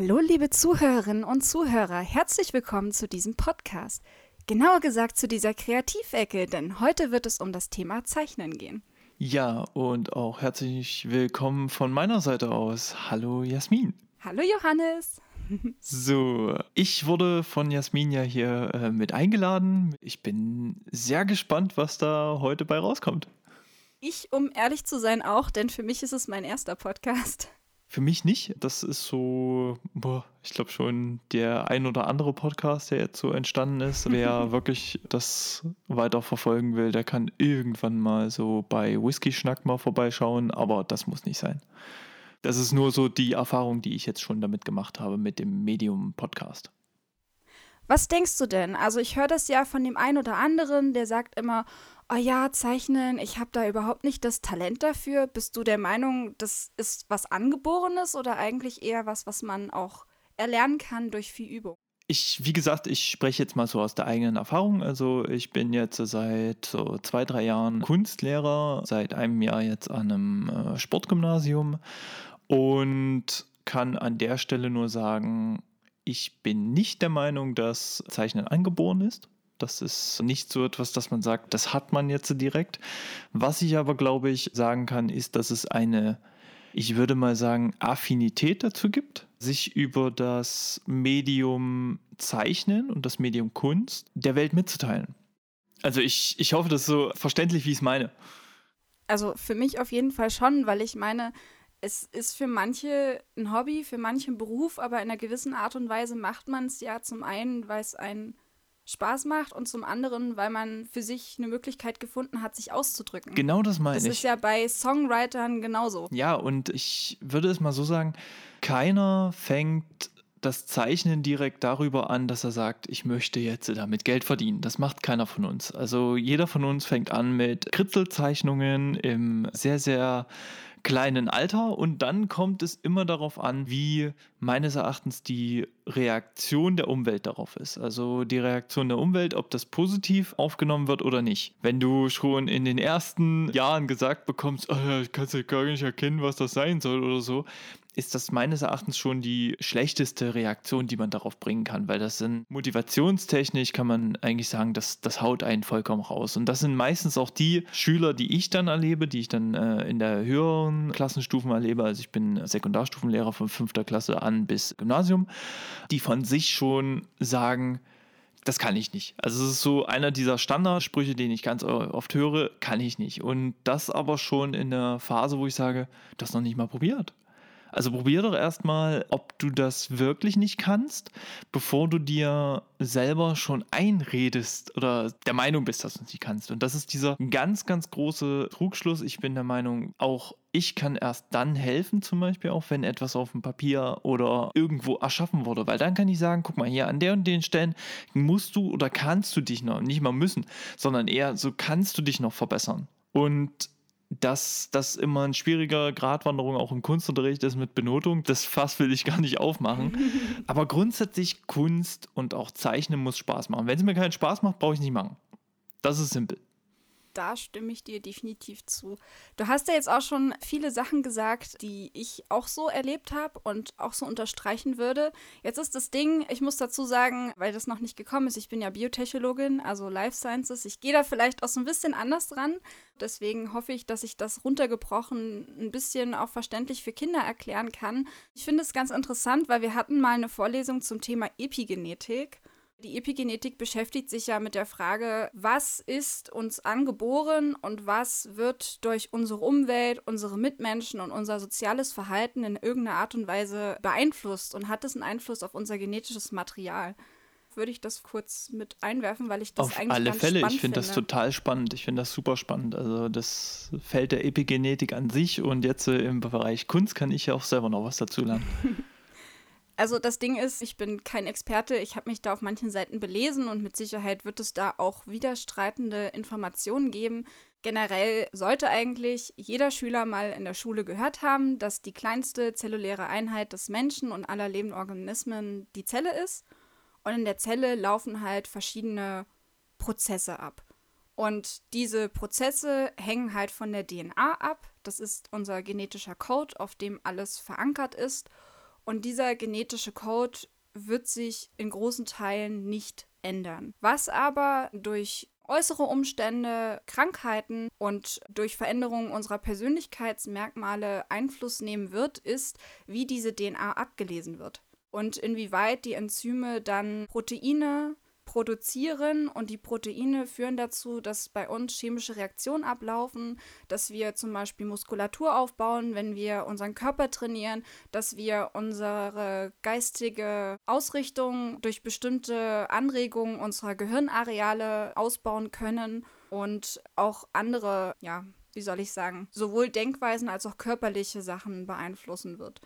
Hallo, liebe Zuhörerinnen und Zuhörer, herzlich willkommen zu diesem Podcast. Genauer gesagt zu dieser Kreativecke, denn heute wird es um das Thema Zeichnen gehen. Ja, und auch herzlich willkommen von meiner Seite aus. Hallo Jasmin. Hallo Johannes. So, ich wurde von Jasmin ja hier äh, mit eingeladen. Ich bin sehr gespannt, was da heute bei rauskommt. Ich, um ehrlich zu sein, auch, denn für mich ist es mein erster Podcast. Für mich nicht. Das ist so, boah, ich glaube schon der ein oder andere Podcast, der jetzt so entstanden ist. Wer wirklich das weiter verfolgen will, der kann irgendwann mal so bei Whisky Schnack mal vorbeischauen, aber das muss nicht sein. Das ist nur so die Erfahrung, die ich jetzt schon damit gemacht habe mit dem Medium Podcast. Was denkst du denn? Also ich höre das ja von dem einen oder anderen, der sagt immer, oh ja, zeichnen, ich habe da überhaupt nicht das Talent dafür. Bist du der Meinung, das ist was Angeborenes oder eigentlich eher was, was man auch erlernen kann durch viel Übung? Ich, wie gesagt, ich spreche jetzt mal so aus der eigenen Erfahrung. Also ich bin jetzt seit so zwei, drei Jahren Kunstlehrer, seit einem Jahr jetzt an einem äh, Sportgymnasium und kann an der Stelle nur sagen, ich bin nicht der Meinung, dass Zeichnen angeboren ist. Das ist nicht so etwas, dass man sagt, das hat man jetzt direkt. Was ich aber, glaube ich, sagen kann, ist, dass es eine, ich würde mal sagen, Affinität dazu gibt, sich über das Medium Zeichnen und das Medium Kunst der Welt mitzuteilen. Also ich, ich hoffe, das ist so verständlich, wie ich es meine. Also für mich auf jeden Fall schon, weil ich meine, es ist für manche ein Hobby, für manche ein Beruf, aber in einer gewissen Art und Weise macht man es ja zum einen, weil es einen Spaß macht und zum anderen, weil man für sich eine Möglichkeit gefunden hat, sich auszudrücken. Genau das meine ich. Das ist ja bei Songwritern genauso. Ja, und ich würde es mal so sagen, keiner fängt das Zeichnen direkt darüber an, dass er sagt, ich möchte jetzt damit Geld verdienen. Das macht keiner von uns. Also jeder von uns fängt an mit Kritzelzeichnungen im sehr, sehr kleinen Alter und dann kommt es immer darauf an, wie meines Erachtens die Reaktion der Umwelt darauf ist. Also die Reaktion der Umwelt, ob das positiv aufgenommen wird oder nicht. Wenn du schon in den ersten Jahren gesagt bekommst, oh, ich kann ja gar nicht erkennen, was das sein soll oder so, ist das meines Erachtens schon die schlechteste Reaktion, die man darauf bringen kann, weil das sind motivationstechnisch kann man eigentlich sagen, dass das haut einen vollkommen raus. Und das sind meistens auch die Schüler, die ich dann erlebe, die ich dann äh, in der höheren Klassenstufen erlebe. Also ich bin Sekundarstufenlehrer von fünfter Klasse an bis Gymnasium, die von sich schon sagen, das kann ich nicht. Also es ist so einer dieser Standardsprüche, den ich ganz oft höre, kann ich nicht. Und das aber schon in der Phase, wo ich sage, das noch nicht mal probiert. Also probier doch erstmal, ob du das wirklich nicht kannst, bevor du dir selber schon einredest oder der Meinung bist, dass du es nicht kannst. Und das ist dieser ganz, ganz große Trugschluss. Ich bin der Meinung, auch ich kann erst dann helfen, zum Beispiel auch, wenn etwas auf dem Papier oder irgendwo erschaffen wurde. Weil dann kann ich sagen, guck mal, hier an der und den Stellen musst du oder kannst du dich noch, nicht mal müssen, sondern eher so kannst du dich noch verbessern. Und dass das immer ein schwieriger Gratwanderung auch im Kunstunterricht ist mit Benotung. Das Fass will ich gar nicht aufmachen. Aber grundsätzlich Kunst und auch Zeichnen muss Spaß machen. Wenn es mir keinen Spaß macht, brauche ich nicht machen. Das ist simpel da stimme ich dir definitiv zu. Du hast ja jetzt auch schon viele Sachen gesagt, die ich auch so erlebt habe und auch so unterstreichen würde. Jetzt ist das Ding, ich muss dazu sagen, weil das noch nicht gekommen ist, ich bin ja Biotechnologin, also Life Sciences. Ich gehe da vielleicht auch so ein bisschen anders dran. Deswegen hoffe ich, dass ich das runtergebrochen ein bisschen auch verständlich für Kinder erklären kann. Ich finde es ganz interessant, weil wir hatten mal eine Vorlesung zum Thema Epigenetik. Die Epigenetik beschäftigt sich ja mit der Frage, was ist uns angeboren und was wird durch unsere Umwelt, unsere Mitmenschen und unser soziales Verhalten in irgendeiner Art und Weise beeinflusst und hat es einen Einfluss auf unser genetisches Material würde ich das kurz mit einwerfen, weil ich das Auf eigentlich alle ganz Fälle, spannend ich finde das total spannend. Ich finde das super spannend. Also das Feld der Epigenetik an sich und jetzt äh, im Bereich Kunst kann ich ja auch selber noch was dazu lernen. Also das Ding ist, ich bin kein Experte, ich habe mich da auf manchen Seiten belesen und mit Sicherheit wird es da auch widerstreitende Informationen geben. Generell sollte eigentlich jeder Schüler mal in der Schule gehört haben, dass die kleinste zelluläre Einheit des Menschen und aller lebenden Organismen die Zelle ist. Und in der Zelle laufen halt verschiedene Prozesse ab. Und diese Prozesse hängen halt von der DNA ab. Das ist unser genetischer Code, auf dem alles verankert ist. Und dieser genetische Code wird sich in großen Teilen nicht ändern. Was aber durch äußere Umstände, Krankheiten und durch Veränderungen unserer Persönlichkeitsmerkmale Einfluss nehmen wird, ist, wie diese DNA abgelesen wird und inwieweit die Enzyme dann Proteine produzieren und die Proteine führen dazu, dass bei uns chemische Reaktionen ablaufen, dass wir zum Beispiel Muskulatur aufbauen, wenn wir unseren Körper trainieren, dass wir unsere geistige Ausrichtung durch bestimmte Anregungen unserer Gehirnareale ausbauen können und auch andere, ja, wie soll ich sagen, sowohl Denkweisen als auch körperliche Sachen beeinflussen wird.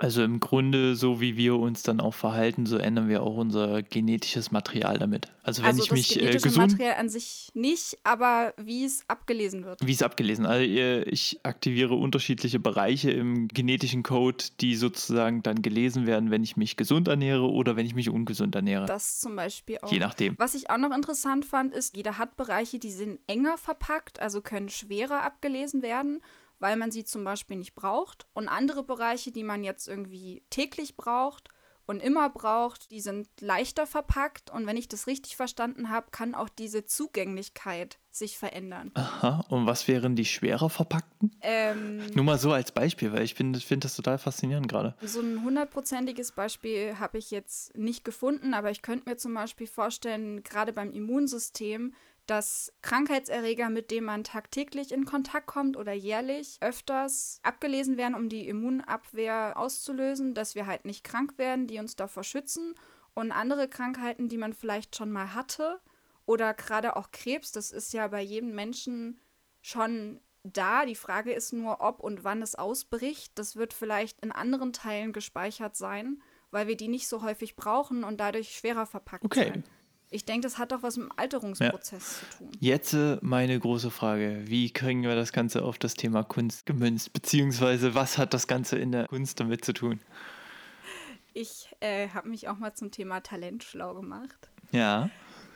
Also im Grunde, so wie wir uns dann auch verhalten, so ändern wir auch unser genetisches Material damit. Also wenn also ich das mich äh, genetische gesund, Material an sich nicht, aber wie es abgelesen wird. wie es abgelesen, also äh, ich aktiviere unterschiedliche Bereiche im genetischen Code, die sozusagen dann gelesen werden, wenn ich mich gesund ernähre oder wenn ich mich ungesund ernähre. Das zum Beispiel auch. Je nachdem. Was ich auch noch interessant fand, ist, jeder hat Bereiche, die sind enger verpackt, also können schwerer abgelesen werden, weil man sie zum Beispiel nicht braucht. Und andere Bereiche, die man jetzt irgendwie täglich braucht und immer braucht, die sind leichter verpackt. Und wenn ich das richtig verstanden habe, kann auch diese Zugänglichkeit sich verändern. Aha, und was wären die schwerer verpackten? Ähm, Nur mal so als Beispiel, weil ich finde find das total faszinierend gerade. So ein hundertprozentiges Beispiel habe ich jetzt nicht gefunden, aber ich könnte mir zum Beispiel vorstellen, gerade beim Immunsystem, dass Krankheitserreger, mit denen man tagtäglich in Kontakt kommt oder jährlich öfters abgelesen werden, um die Immunabwehr auszulösen, dass wir halt nicht krank werden, die uns davor schützen. Und andere Krankheiten, die man vielleicht schon mal hatte oder gerade auch Krebs, das ist ja bei jedem Menschen schon da. Die Frage ist nur, ob und wann es ausbricht. Das wird vielleicht in anderen Teilen gespeichert sein, weil wir die nicht so häufig brauchen und dadurch schwerer verpackt Okay. sein. Ich denke, das hat doch was mit dem Alterungsprozess zu tun. Jetzt äh, meine große Frage. Wie kriegen wir das Ganze auf das Thema Kunst gemünzt? Beziehungsweise was hat das Ganze in der Kunst damit zu tun? Ich äh, habe mich auch mal zum Thema Talent schlau gemacht. Ja.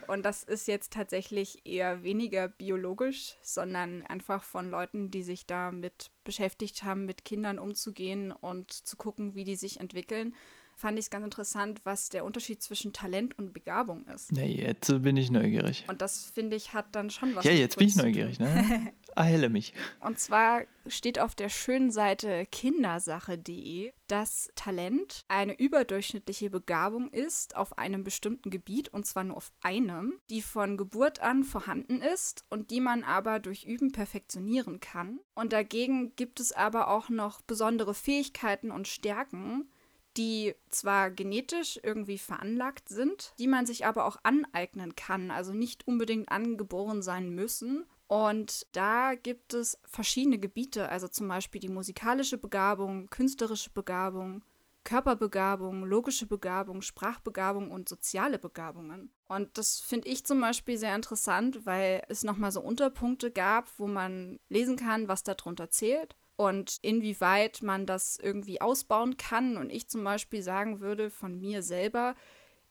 Und das ist jetzt tatsächlich eher weniger biologisch, sondern einfach von Leuten, die sich damit beschäftigt haben, mit Kindern umzugehen und zu gucken, wie die sich entwickeln. Fand ich es ganz interessant, was der Unterschied zwischen Talent und Begabung ist. Ja, jetzt bin ich neugierig. Und das, finde ich, hat dann schon was Ja, jetzt bin ich neugierig, ne? Erhelle mich. Und zwar steht auf der schönen Seite kindersache.de, dass Talent eine überdurchschnittliche Begabung ist auf einem bestimmten Gebiet, und zwar nur auf einem, die von Geburt an vorhanden ist und die man aber durch Üben perfektionieren kann. Und dagegen gibt es aber auch noch besondere Fähigkeiten und Stärken, die zwar genetisch irgendwie veranlagt sind, die man sich aber auch aneignen kann, also nicht unbedingt angeboren sein müssen. Und da gibt es verschiedene Gebiete, also zum Beispiel die musikalische Begabung, künstlerische Begabung, Körperbegabung, logische Begabung, Sprachbegabung und soziale Begabungen. Und das finde ich zum Beispiel sehr interessant, weil es nochmal so Unterpunkte gab, wo man lesen kann, was darunter zählt und inwieweit man das irgendwie ausbauen kann. Und ich zum Beispiel sagen würde von mir selber,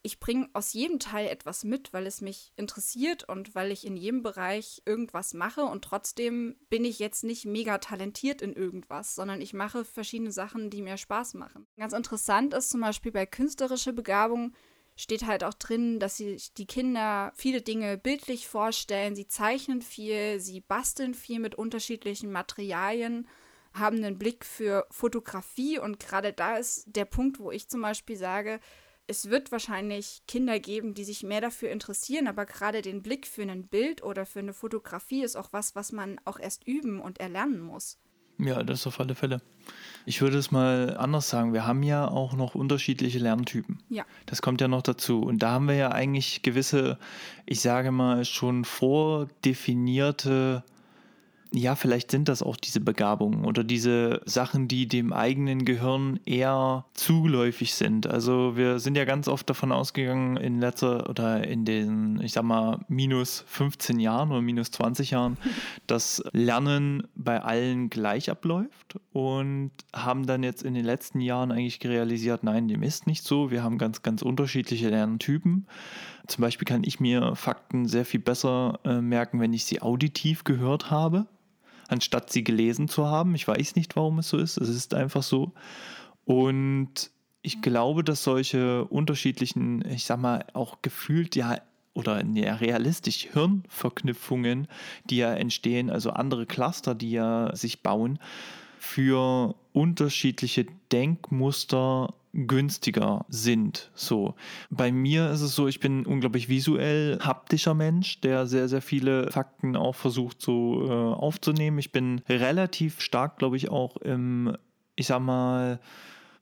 ich bringe aus jedem Teil etwas mit, weil es mich interessiert und weil ich in jedem Bereich irgendwas mache und trotzdem bin ich jetzt nicht mega talentiert in irgendwas, sondern ich mache verschiedene Sachen, die mir Spaß machen. Ganz interessant ist zum Beispiel bei künstlerischer Begabung steht halt auch drin, dass sich die Kinder viele Dinge bildlich vorstellen, sie zeichnen viel, sie basteln viel mit unterschiedlichen Materialien haben einen Blick für Fotografie und gerade da ist der Punkt, wo ich zum Beispiel sage, es wird wahrscheinlich Kinder geben, die sich mehr dafür interessieren, aber gerade den Blick für ein Bild oder für eine Fotografie ist auch was, was man auch erst üben und erlernen muss. Ja, das auf alle Fälle. Ich würde es mal anders sagen. Wir haben ja auch noch unterschiedliche Lerntypen. Ja. Das kommt ja noch dazu. Und da haben wir ja eigentlich gewisse, ich sage mal, schon vordefinierte ja, vielleicht sind das auch diese Begabungen oder diese Sachen, die dem eigenen Gehirn eher zuläufig sind. Also wir sind ja ganz oft davon ausgegangen in letzter oder in den, ich sag mal, minus 15 Jahren oder minus 20 Jahren, dass Lernen bei allen gleich abläuft und haben dann jetzt in den letzten Jahren eigentlich realisiert, nein, dem ist nicht so. Wir haben ganz, ganz unterschiedliche Lerntypen. Zum Beispiel kann ich mir Fakten sehr viel besser äh, merken, wenn ich sie auditiv gehört habe anstatt sie gelesen zu haben. Ich weiß nicht, warum es so ist. Es ist einfach so. Und ich glaube, dass solche unterschiedlichen, ich sag mal, auch gefühlt ja oder ja, realistisch Hirnverknüpfungen, die ja entstehen, also andere Cluster, die ja sich bauen, für unterschiedliche Denkmuster günstiger sind. So. Bei mir ist es so, ich bin unglaublich visuell haptischer Mensch, der sehr, sehr viele Fakten auch versucht so äh, aufzunehmen. Ich bin relativ stark, glaube ich, auch im, ich sag mal,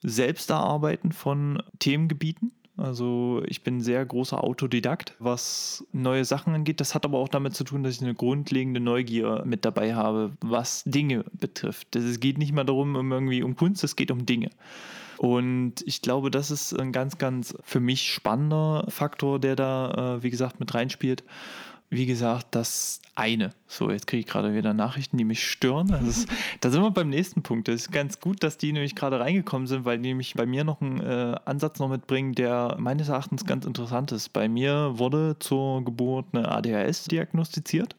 Selbsterarbeiten von Themengebieten. Also ich bin sehr großer Autodidakt, was neue Sachen angeht. Das hat aber auch damit zu tun, dass ich eine grundlegende Neugier mit dabei habe, was Dinge betrifft. Es geht nicht mal darum, um irgendwie um Kunst, es geht um Dinge. Und ich glaube, das ist ein ganz, ganz für mich spannender Faktor, der da, äh, wie gesagt, mit reinspielt wie gesagt, das eine. So, jetzt kriege ich gerade wieder Nachrichten, die mich stören. Ist, da sind wir beim nächsten Punkt. Es ist ganz gut, dass die nämlich gerade reingekommen sind, weil die nämlich bei mir noch einen äh, Ansatz noch mitbringen, der meines Erachtens ganz interessant ist. Bei mir wurde zur Geburt eine ADHS diagnostiziert.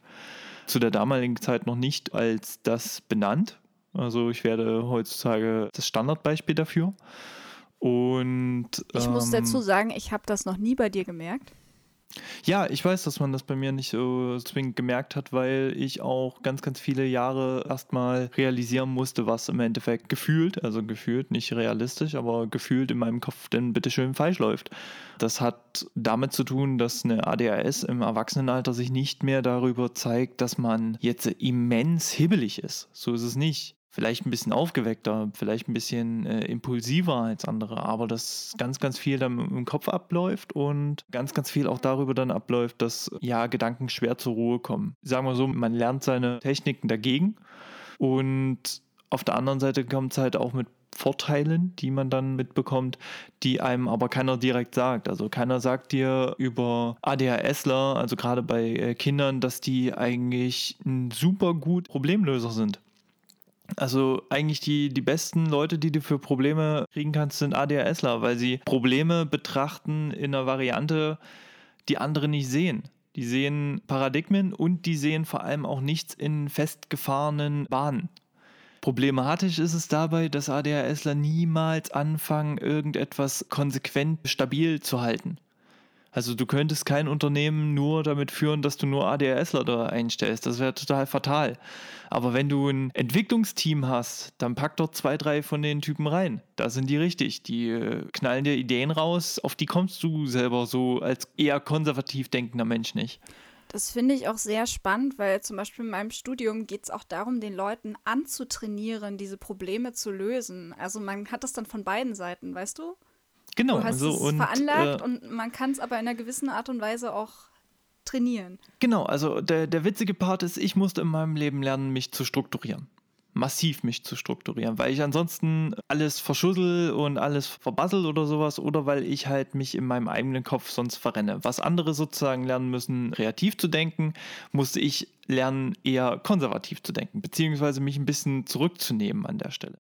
Zu der damaligen Zeit noch nicht als das benannt. Also ich werde heutzutage das Standardbeispiel dafür. Und ich muss dazu ähm, sagen, ich habe das noch nie bei dir gemerkt. Ja, ich weiß, dass man das bei mir nicht so zwingend gemerkt hat, weil ich auch ganz, ganz viele Jahre erstmal realisieren musste, was im Endeffekt gefühlt, also gefühlt, nicht realistisch, aber gefühlt in meinem Kopf denn bitteschön falsch läuft. Das hat damit zu tun, dass eine ADHS im Erwachsenenalter sich nicht mehr darüber zeigt, dass man jetzt immens hibbelig ist. So ist es nicht vielleicht ein bisschen aufgeweckter, vielleicht ein bisschen äh, impulsiver als andere, aber dass ganz, ganz viel dann im Kopf abläuft und ganz, ganz viel auch darüber dann abläuft, dass ja Gedanken schwer zur Ruhe kommen. Sagen wir so, man lernt seine Techniken dagegen und auf der anderen Seite kommt es halt auch mit Vorteilen, die man dann mitbekommt, die einem aber keiner direkt sagt. Also keiner sagt dir über ADHSler, also gerade bei äh, Kindern, dass die eigentlich ein super gut Problemlöser sind. Also eigentlich die, die besten Leute, die du für Probleme kriegen kannst, sind ADHSler, weil sie Probleme betrachten in einer Variante, die andere nicht sehen. Die sehen Paradigmen und die sehen vor allem auch nichts in festgefahrenen Bahnen. Problematisch ist es dabei, dass ADHSler niemals anfangen, irgendetwas konsequent stabil zu halten. Also du könntest kein Unternehmen nur damit führen, dass du nur ADHSler da einstellst. Das wäre total fatal. Aber wenn du ein Entwicklungsteam hast, dann pack dort zwei, drei von den Typen rein. Da sind die richtig. Die äh, knallen dir Ideen raus, auf die kommst du selber so als eher konservativ denkender Mensch nicht. Das finde ich auch sehr spannend, weil zum Beispiel in meinem Studium geht es auch darum, den Leuten anzutrainieren, diese Probleme zu lösen. Also man hat das dann von beiden Seiten, weißt du? Genau. Du hast so, es und, veranlagt äh, und man kann es aber in einer gewissen Art und Weise auch trainieren. Genau, also der, der witzige Part ist, ich musste in meinem Leben lernen, mich zu strukturieren. Massiv mich zu strukturieren, weil ich ansonsten alles verschussel und alles verbassel oder sowas oder weil ich halt mich in meinem eigenen Kopf sonst verrenne. Was andere sozusagen lernen müssen, kreativ zu denken, musste ich lernen, eher konservativ zu denken, beziehungsweise mich ein bisschen zurückzunehmen an der Stelle.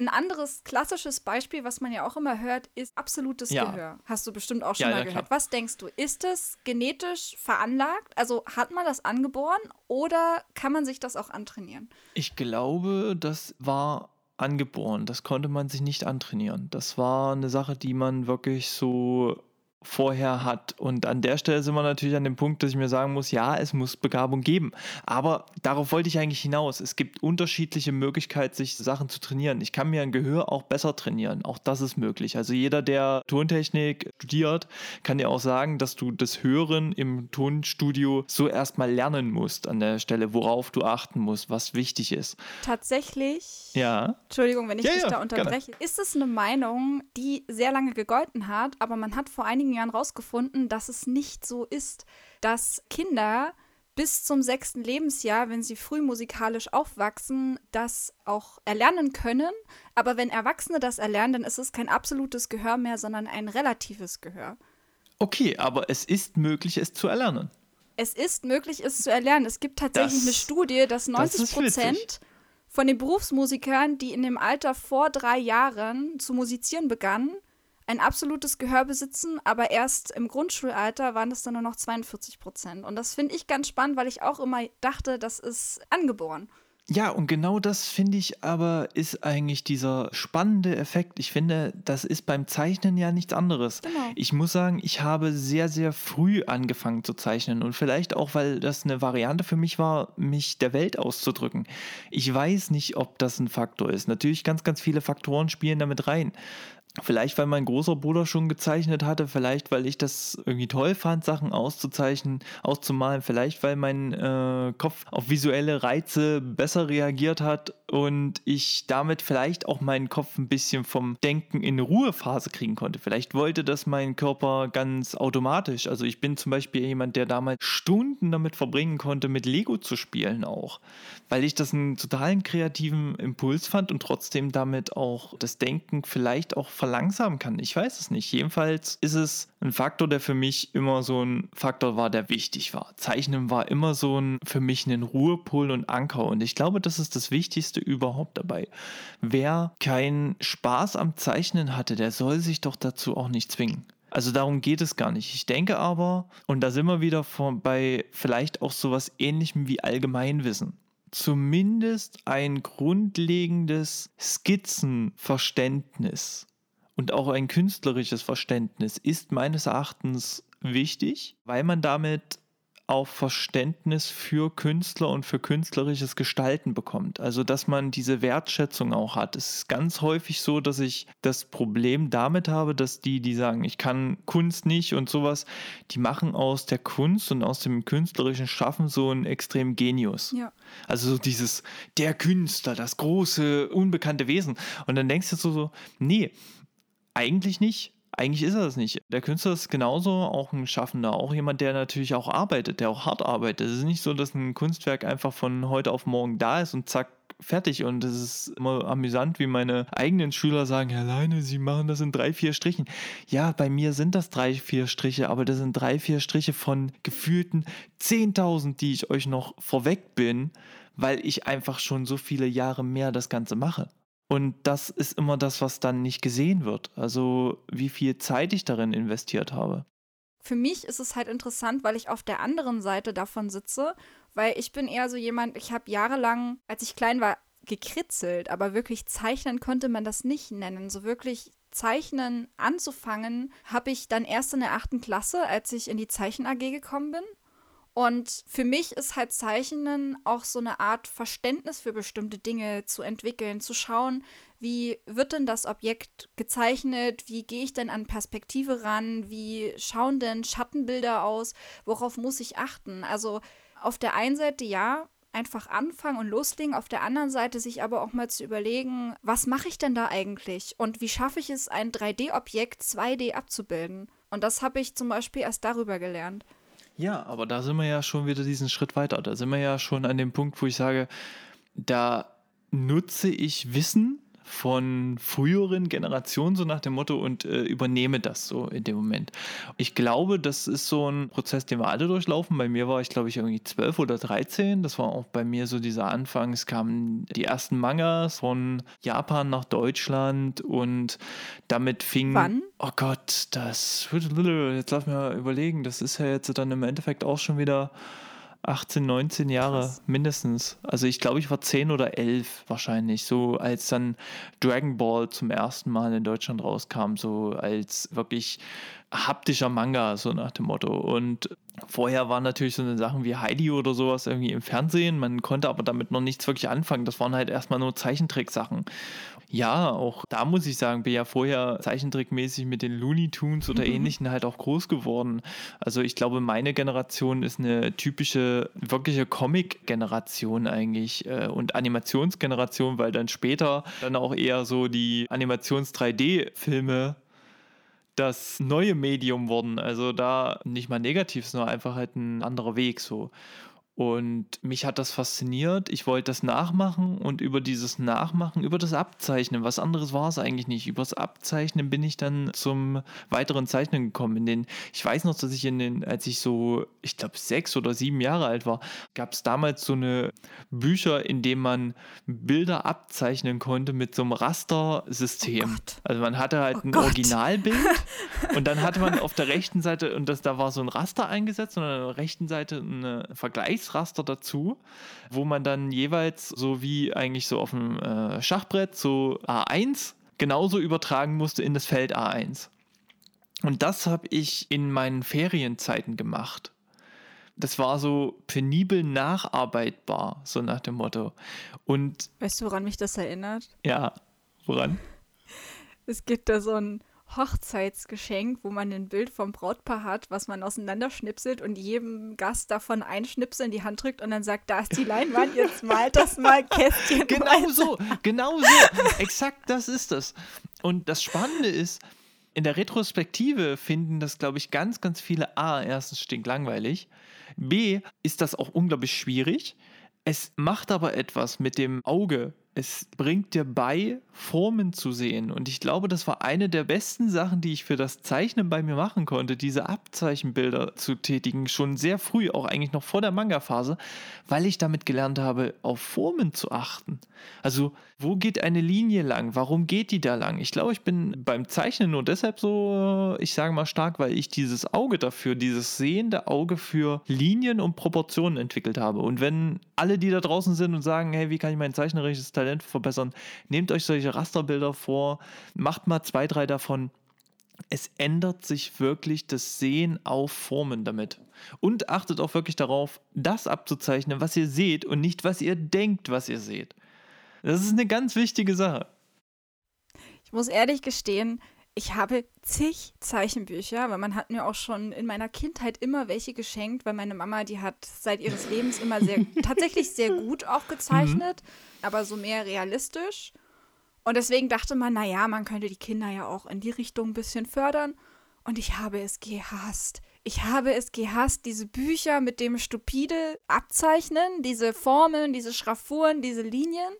Ein anderes klassisches Beispiel, was man ja auch immer hört, ist absolutes ja. Gehör. Hast du bestimmt auch schon ja, mal ja, gehört. Klar. Was denkst du? Ist es genetisch veranlagt? Also hat man das angeboren oder kann man sich das auch antrainieren? Ich glaube, das war angeboren. Das konnte man sich nicht antrainieren. Das war eine Sache, die man wirklich so vorher hat. Und an der Stelle sind wir natürlich an dem Punkt, dass ich mir sagen muss, ja, es muss Begabung geben. Aber darauf wollte ich eigentlich hinaus. Es gibt unterschiedliche Möglichkeiten, sich Sachen zu trainieren. Ich kann mir ein Gehör auch besser trainieren. Auch das ist möglich. Also jeder, der Tontechnik studiert, kann dir auch sagen, dass du das Hören im Tonstudio so erstmal lernen musst an der Stelle, worauf du achten musst, was wichtig ist. Tatsächlich. Ja. Entschuldigung, wenn ich ja, dich ja, da unterbreche. Gerne. Ist es eine Meinung, die sehr lange gegolten hat, aber man hat vor einigen einigen Jahren rausgefunden, dass es nicht so ist, dass Kinder bis zum sechsten Lebensjahr, wenn sie früh musikalisch aufwachsen, das auch erlernen können. Aber wenn Erwachsene das erlernen, dann ist es kein absolutes Gehör mehr, sondern ein relatives Gehör. Okay, aber es ist möglich, es zu erlernen. Es ist möglich, es zu erlernen. Es gibt tatsächlich das, eine Studie, dass 90 Prozent von den Berufsmusikern, die in dem Alter vor drei Jahren zu musizieren begannen, ein absolutes Gehör besitzen, aber erst im Grundschulalter waren es dann nur noch 42 Prozent. Und das finde ich ganz spannend, weil ich auch immer dachte, das ist angeboren. Ja, und genau das finde ich aber ist eigentlich dieser spannende Effekt. Ich finde, das ist beim Zeichnen ja nichts anderes. Genau. Ich muss sagen, ich habe sehr, sehr früh angefangen zu zeichnen und vielleicht auch, weil das eine Variante für mich war, mich der Welt auszudrücken. Ich weiß nicht, ob das ein Faktor ist. Natürlich ganz, ganz viele Faktoren spielen damit rein. Vielleicht, weil mein großer Bruder schon gezeichnet hatte, vielleicht, weil ich das irgendwie toll fand, Sachen auszuzeichnen, auszumalen, vielleicht, weil mein äh, Kopf auf visuelle Reize besser reagiert hat und ich damit vielleicht auch meinen Kopf ein bisschen vom Denken in Ruhephase kriegen konnte. Vielleicht wollte das mein Körper ganz automatisch. Also ich bin zum Beispiel jemand, der damals Stunden damit verbringen konnte, mit Lego zu spielen auch, weil ich das einen totalen kreativen Impuls fand und trotzdem damit auch das Denken vielleicht auch verlangsamen kann. Ich weiß es nicht. Jedenfalls ist es ein Faktor, der für mich immer so ein Faktor war, der wichtig war. Zeichnen war immer so ein für mich ein Ruhepol und Anker. Und ich glaube, das ist das Wichtigste überhaupt dabei. Wer keinen Spaß am Zeichnen hatte, der soll sich doch dazu auch nicht zwingen. Also darum geht es gar nicht. Ich denke aber, und da sind wir wieder von, bei vielleicht auch sowas ähnlichem wie Allgemeinwissen zumindest ein grundlegendes Skizzenverständnis und auch ein künstlerisches Verständnis ist meines Erachtens wichtig, weil man damit auch Verständnis für Künstler und für künstlerisches Gestalten bekommt. Also, dass man diese Wertschätzung auch hat. Es ist ganz häufig so, dass ich das Problem damit habe, dass die, die sagen, ich kann Kunst nicht und sowas, die machen aus der Kunst und aus dem künstlerischen Schaffen so einen extrem Genius. Ja. Also so dieses, der Künstler, das große, unbekannte Wesen. Und dann denkst du so, so nee, eigentlich nicht. Eigentlich ist er das nicht. Der Künstler ist genauso auch ein Schaffender, auch jemand, der natürlich auch arbeitet, der auch hart arbeitet. Es ist nicht so, dass ein Kunstwerk einfach von heute auf morgen da ist und zack, fertig. Und es ist immer amüsant, wie meine eigenen Schüler sagen, Herr Leine, Sie machen das in drei, vier Strichen. Ja, bei mir sind das drei, vier Striche, aber das sind drei, vier Striche von gefühlten 10.000, die ich euch noch vorweg bin, weil ich einfach schon so viele Jahre mehr das Ganze mache. Und das ist immer das, was dann nicht gesehen wird. Also wie viel Zeit ich darin investiert habe. Für mich ist es halt interessant, weil ich auf der anderen Seite davon sitze, weil ich bin eher so jemand, ich habe jahrelang, als ich klein war, gekritzelt, aber wirklich zeichnen konnte man das nicht nennen. So wirklich Zeichnen anzufangen, habe ich dann erst in der achten Klasse, als ich in die Zeichen AG gekommen bin. Und für mich ist halt Zeichnen auch so eine Art Verständnis für bestimmte Dinge zu entwickeln, zu schauen, wie wird denn das Objekt gezeichnet, wie gehe ich denn an Perspektive ran, wie schauen denn Schattenbilder aus, worauf muss ich achten. Also auf der einen Seite ja, einfach anfangen und loslegen, auf der anderen Seite sich aber auch mal zu überlegen, was mache ich denn da eigentlich und wie schaffe ich es, ein 3D-Objekt 2D abzubilden. Und das habe ich zum Beispiel erst darüber gelernt. Ja, aber da sind wir ja schon wieder diesen Schritt weiter. Da sind wir ja schon an dem Punkt, wo ich sage, da nutze ich Wissen von früheren Generationen, so nach dem Motto, und äh, übernehme das so in dem Moment. Ich glaube, das ist so ein Prozess, den wir alle durchlaufen. Bei mir war ich, glaube ich, irgendwie zwölf oder dreizehn. Das war auch bei mir so dieser Anfang. Es kamen die ersten Mangas von Japan nach Deutschland und damit fing. Wann? Oh Gott, das. Jetzt lass mir überlegen, das ist ja jetzt dann im Endeffekt auch schon wieder 18, 19 Jahre Krass. mindestens. Also ich glaube, ich war 10 oder 11 wahrscheinlich, so als dann Dragon Ball zum ersten Mal in Deutschland rauskam, so als wirklich haptischer Manga, so nach dem Motto. Und vorher waren natürlich so Sachen wie Heidi oder sowas irgendwie im Fernsehen. Man konnte aber damit noch nichts wirklich anfangen. Das waren halt erstmal nur Zeichentricksachen. Ja, auch da muss ich sagen, bin ja vorher zeichentrickmäßig mit den Looney Tunes oder mhm. ähnlichen halt auch groß geworden. Also ich glaube, meine Generation ist eine typische, wirkliche Comic-Generation eigentlich äh, und Animationsgeneration, weil dann später dann auch eher so die Animations-3D-Filme das neue Medium wurden. Also da nicht mal negativ, sondern einfach halt ein anderer Weg so. Und mich hat das fasziniert. Ich wollte das nachmachen und über dieses Nachmachen, über das Abzeichnen, was anderes war es eigentlich nicht. Über das Abzeichnen bin ich dann zum weiteren Zeichnen gekommen. In den, ich weiß noch, dass ich in den, als ich so, ich glaube, sechs oder sieben Jahre alt war, gab es damals so eine Bücher, in denen man Bilder abzeichnen konnte mit so einem Rastersystem. Oh also man hatte halt oh ein Gott. Originalbild und dann hatte man auf der rechten Seite, und das, da war so ein Raster eingesetzt und an der rechten Seite eine Vergleichs Fließraster dazu, wo man dann jeweils, so wie eigentlich so auf dem äh, Schachbrett, so A1 genauso übertragen musste in das Feld A1. Und das habe ich in meinen Ferienzeiten gemacht. Das war so penibel nacharbeitbar, so nach dem Motto. Und weißt du, woran mich das erinnert? Ja, woran? Es gibt da so ein Hochzeitsgeschenk, wo man ein Bild vom Brautpaar hat, was man auseinanderschnipselt und jedem Gast davon ein Schnipsel in die Hand drückt und dann sagt, da ist die Leinwand, jetzt malt das mal Kästchen. Genau weiter. so, genau so. Exakt das ist das. Und das Spannende ist, in der Retrospektive finden das, glaube ich, ganz, ganz viele A, erstens stinklangweilig. B, ist das auch unglaublich schwierig. Es macht aber etwas mit dem Auge es bringt dir bei, Formen zu sehen. Und ich glaube, das war eine der besten Sachen, die ich für das Zeichnen bei mir machen konnte, diese Abzeichenbilder zu tätigen, schon sehr früh, auch eigentlich noch vor der Manga-Phase, weil ich damit gelernt habe, auf Formen zu achten. Also, wo geht eine Linie lang? Warum geht die da lang? Ich glaube, ich bin beim Zeichnen nur deshalb so, ich sage mal stark, weil ich dieses Auge dafür, dieses sehende Auge für Linien und Proportionen entwickelt habe. Und wenn alle, die da draußen sind und sagen, hey, wie kann ich mein zeichnerisches Talent verbessern. Nehmt euch solche Rasterbilder vor, macht mal zwei, drei davon. Es ändert sich wirklich das Sehen auf Formen damit. Und achtet auch wirklich darauf, das abzuzeichnen, was ihr seht und nicht, was ihr denkt, was ihr seht. Das ist eine ganz wichtige Sache. Ich muss ehrlich gestehen, ich habe zig Zeichenbücher, weil man hat mir auch schon in meiner Kindheit immer welche geschenkt, weil meine Mama, die hat seit ihres Lebens immer sehr, tatsächlich sehr gut auch gezeichnet, mhm. aber so mehr realistisch. Und deswegen dachte man, naja, man könnte die Kinder ja auch in die Richtung ein bisschen fördern. Und ich habe es gehasst. Ich habe es gehasst, diese Bücher mit dem stupide Abzeichnen, diese Formeln, diese Schraffuren, diese Linien.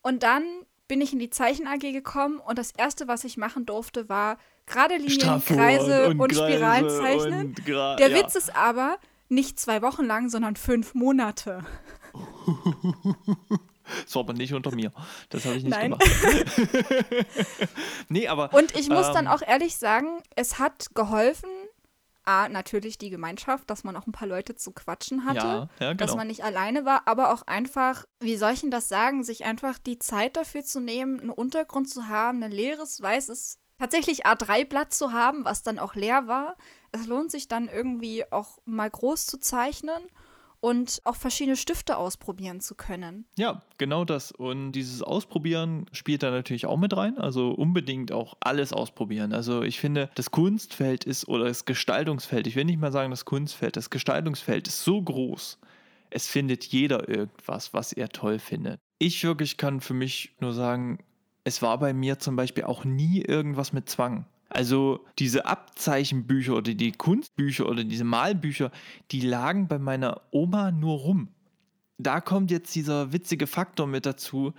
Und dann bin ich in die Zeichen AG gekommen und das erste, was ich machen durfte, war gerade Linien, Straffuhr Kreise und, und Spiralen zeichnen. Und Der ja. Witz ist aber nicht zwei Wochen lang, sondern fünf Monate. Das war aber nicht unter mir. Das habe ich nicht Nein. gemacht. nee, aber. Und ich muss ähm, dann auch ehrlich sagen, es hat geholfen, A, natürlich die Gemeinschaft, dass man auch ein paar Leute zu quatschen hatte, ja, ja, genau. dass man nicht alleine war, aber auch einfach, wie soll ich denn das sagen, sich einfach die Zeit dafür zu nehmen, einen Untergrund zu haben, ein leeres, weißes, tatsächlich A3-Blatt zu haben, was dann auch leer war. Es lohnt sich dann irgendwie auch mal groß zu zeichnen und auch verschiedene Stifte ausprobieren zu können. Ja, genau das. Und dieses Ausprobieren spielt da natürlich auch mit rein. Also unbedingt auch alles ausprobieren. Also ich finde, das Kunstfeld ist oder das Gestaltungsfeld, ich will nicht mal sagen das Kunstfeld, das Gestaltungsfeld ist so groß. Es findet jeder irgendwas, was er toll findet. Ich wirklich kann für mich nur sagen, es war bei mir zum Beispiel auch nie irgendwas mit Zwang. Also diese Abzeichenbücher oder die Kunstbücher oder diese Malbücher, die lagen bei meiner Oma nur rum. Da kommt jetzt dieser witzige Faktor mit dazu.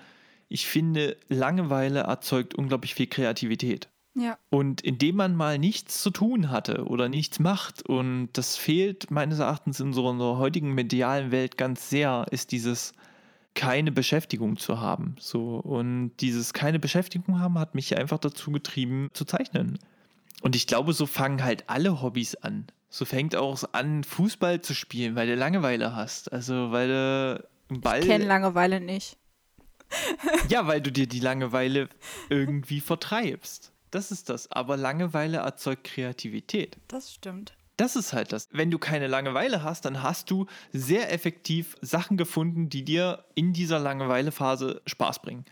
Ich finde, Langeweile erzeugt unglaublich viel Kreativität. Ja. Und indem man mal nichts zu tun hatte oder nichts macht, und das fehlt meines Erachtens in so einer heutigen medialen Welt ganz sehr, ist dieses keine Beschäftigung zu haben. So, und dieses keine Beschäftigung haben hat mich einfach dazu getrieben, zu zeichnen. Und ich glaube, so fangen halt alle Hobbys an. So fängt auch an, Fußball zu spielen, weil du Langeweile hast. Also, weil du einen Ball. Ich kenne Langeweile nicht. ja, weil du dir die Langeweile irgendwie vertreibst. Das ist das. Aber Langeweile erzeugt Kreativität. Das stimmt. Das ist halt das. Wenn du keine Langeweile hast, dann hast du sehr effektiv Sachen gefunden, die dir in dieser Langeweilephase Spaß bringen.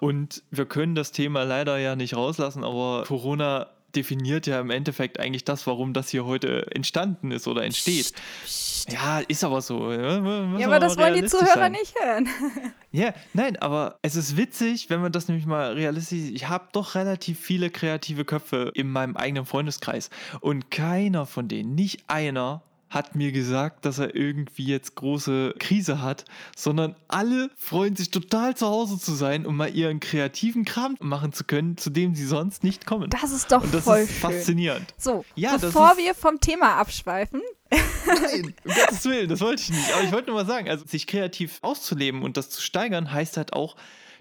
Und wir können das Thema leider ja nicht rauslassen, aber Corona definiert ja im Endeffekt eigentlich das, warum das hier heute entstanden ist oder entsteht. Psst. Ja, ist aber so. Ja, ja aber das wollen die Zuhörer sein. nicht hören. Ja, nein, aber es ist witzig, wenn man das nämlich mal realistisch Ich habe doch relativ viele kreative Köpfe in meinem eigenen Freundeskreis und keiner von denen, nicht einer, hat mir gesagt, dass er irgendwie jetzt große Krise hat, sondern alle freuen sich total zu Hause zu sein, um mal ihren kreativen Kram machen zu können, zu dem sie sonst nicht kommen. Das ist doch Und das voll ist schön. faszinierend. So, ja, bevor wir vom Thema abschweifen. Nein, um Gottes Willen, das wollte ich nicht. Aber ich wollte nur mal sagen, also sich kreativ auszuleben und das zu steigern, heißt halt auch,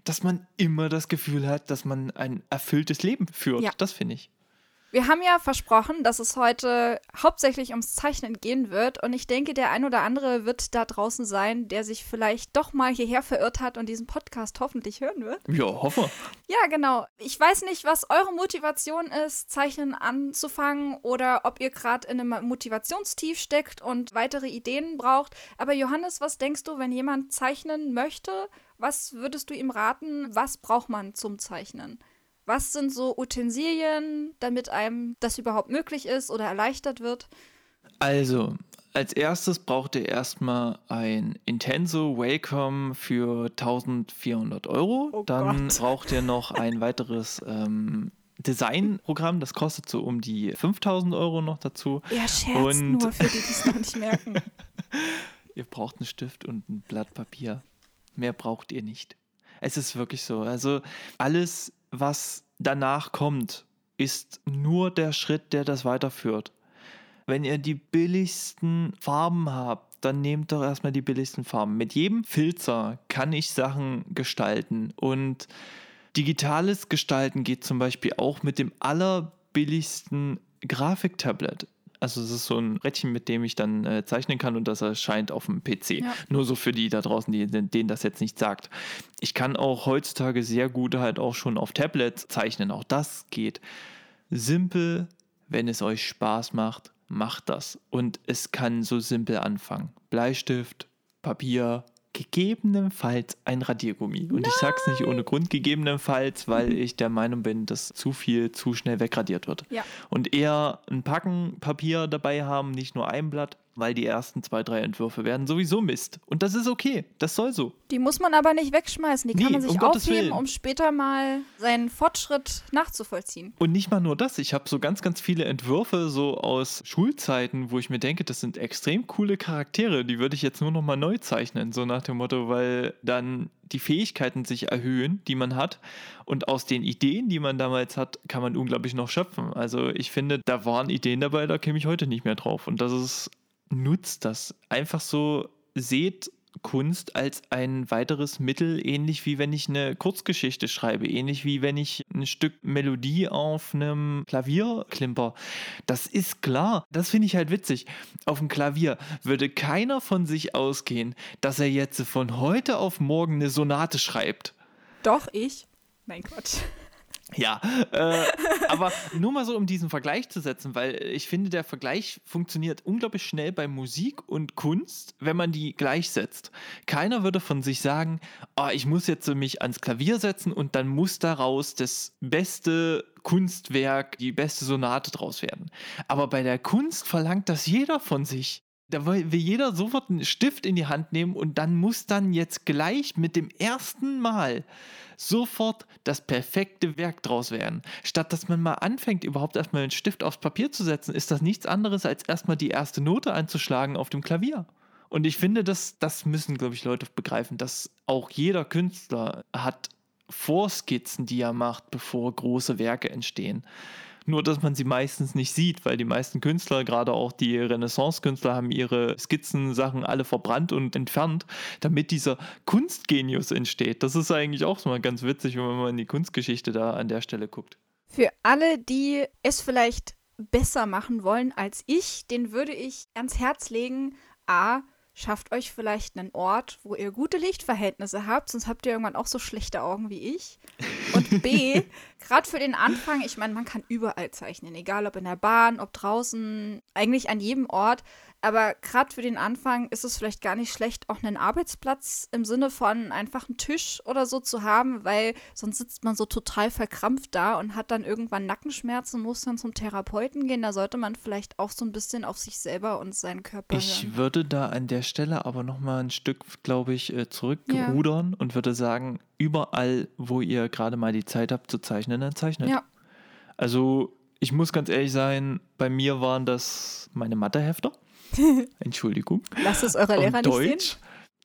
dass man immer das Gefühl hat, dass man ein erfülltes Leben führt. Ja. Das finde ich. Wir haben ja versprochen, dass es heute hauptsächlich ums Zeichnen gehen wird. Und ich denke, der ein oder andere wird da draußen sein, der sich vielleicht doch mal hierher verirrt hat und diesen Podcast hoffentlich hören wird. Ja, hoffe. Ja, genau. Ich weiß nicht, was eure Motivation ist, Zeichnen anzufangen oder ob ihr gerade in einem Motivationstief steckt und weitere Ideen braucht. Aber Johannes, was denkst du, wenn jemand zeichnen möchte? Was würdest du ihm raten? Was braucht man zum Zeichnen? Was sind so Utensilien, damit einem das überhaupt möglich ist oder erleichtert wird? Also, als erstes braucht ihr erstmal ein Intenso Wacom für 1400 Euro. Oh Dann Gott. braucht ihr noch ein weiteres ähm, Designprogramm, das kostet so um die 5000 Euro noch dazu. Ja, scherz und nur für die, die es noch nicht merken. ihr braucht einen Stift und ein Blatt Papier. Mehr braucht ihr nicht. Es ist wirklich so. Also alles was danach kommt, ist nur der Schritt, der das weiterführt. Wenn ihr die billigsten Farben habt, dann nehmt doch erstmal die billigsten Farben. Mit jedem Filzer kann ich Sachen gestalten und digitales Gestalten geht zum Beispiel auch mit dem allerbilligsten Grafiktablet. Also es ist so ein Rädchen, mit dem ich dann äh, zeichnen kann und das erscheint auf dem PC. Ja. Nur so für die da draußen, die, denen das jetzt nicht sagt. Ich kann auch heutzutage sehr gut halt auch schon auf Tablets zeichnen. Auch das geht. Simpel, wenn es euch Spaß macht, macht das. Und es kann so simpel anfangen. Bleistift, Papier, gegebenenfalls ein Radiergummi. Und Nein. ich sag's nicht ohne Grund gegebenenfalls, weil mhm. ich der Meinung bin, dass zu viel zu schnell wegradiert wird. Ja. Und eher ein Packen Papier dabei haben, nicht nur ein Blatt, weil die ersten zwei, drei Entwürfe werden sowieso Mist. Und das ist okay. Das soll so. Die muss man aber nicht wegschmeißen. Die nee, kann man sich um aufheben, um später mal seinen Fortschritt nachzuvollziehen. Und nicht mal nur das. Ich habe so ganz, ganz viele Entwürfe so aus Schulzeiten, wo ich mir denke, das sind extrem coole Charaktere. Die würde ich jetzt nur noch mal neu zeichnen. So nach dem Motto, weil dann die Fähigkeiten sich erhöhen, die man hat. Und aus den Ideen, die man damals hat, kann man unglaublich noch schöpfen. Also ich finde, da waren Ideen dabei, da käme ich heute nicht mehr drauf. Und das ist nutzt das. Einfach so seht Kunst als ein weiteres Mittel, ähnlich wie wenn ich eine Kurzgeschichte schreibe, ähnlich wie wenn ich ein Stück Melodie auf einem Klavier klimper. Das ist klar. Das finde ich halt witzig. Auf dem Klavier würde keiner von sich ausgehen, dass er jetzt von heute auf morgen eine Sonate schreibt. Doch, ich. Mein Gott. Ja, äh, aber nur mal so, um diesen Vergleich zu setzen, weil ich finde, der Vergleich funktioniert unglaublich schnell bei Musik und Kunst, wenn man die gleichsetzt. Keiner würde von sich sagen, oh, ich muss jetzt mich ans Klavier setzen und dann muss daraus das beste Kunstwerk, die beste Sonate draus werden. Aber bei der Kunst verlangt das jeder von sich. Da will jeder sofort einen Stift in die Hand nehmen und dann muss dann jetzt gleich mit dem ersten Mal sofort das perfekte Werk draus werden. Statt dass man mal anfängt, überhaupt erstmal einen Stift aufs Papier zu setzen, ist das nichts anderes, als erstmal die erste Note einzuschlagen auf dem Klavier. Und ich finde, das, das müssen, glaube ich, Leute begreifen, dass auch jeder Künstler hat Vorskizzen, die er macht, bevor große Werke entstehen. Nur, dass man sie meistens nicht sieht, weil die meisten Künstler, gerade auch die Renaissance-Künstler, haben ihre Skizzensachen alle verbrannt und entfernt, damit dieser Kunstgenius entsteht. Das ist eigentlich auch mal ganz witzig, wenn man mal in die Kunstgeschichte da an der Stelle guckt. Für alle, die es vielleicht besser machen wollen als ich, den würde ich ans Herz legen, a, schafft euch vielleicht einen Ort, wo ihr gute Lichtverhältnisse habt, sonst habt ihr irgendwann auch so schlechte Augen wie ich. Und B, gerade für den Anfang, ich meine, man kann überall zeichnen, egal ob in der Bahn, ob draußen, eigentlich an jedem Ort. Aber gerade für den Anfang ist es vielleicht gar nicht schlecht, auch einen Arbeitsplatz im Sinne von einfach einen Tisch oder so zu haben, weil sonst sitzt man so total verkrampft da und hat dann irgendwann Nackenschmerzen und muss dann zum Therapeuten gehen. Da sollte man vielleicht auch so ein bisschen auf sich selber und seinen Körper ich hören. würde da an der Stelle aber noch mal ein Stück, glaube ich, äh, zurückrudern ja. und würde sagen, überall, wo ihr gerade mal die Zeit habt zu zeichnen, dann zeichnet. Ja. Also ich muss ganz ehrlich sein, bei mir waren das meine Mathehefter. Entschuldigung. Lasst es eurer Lehrer Deutsch, nicht sehen.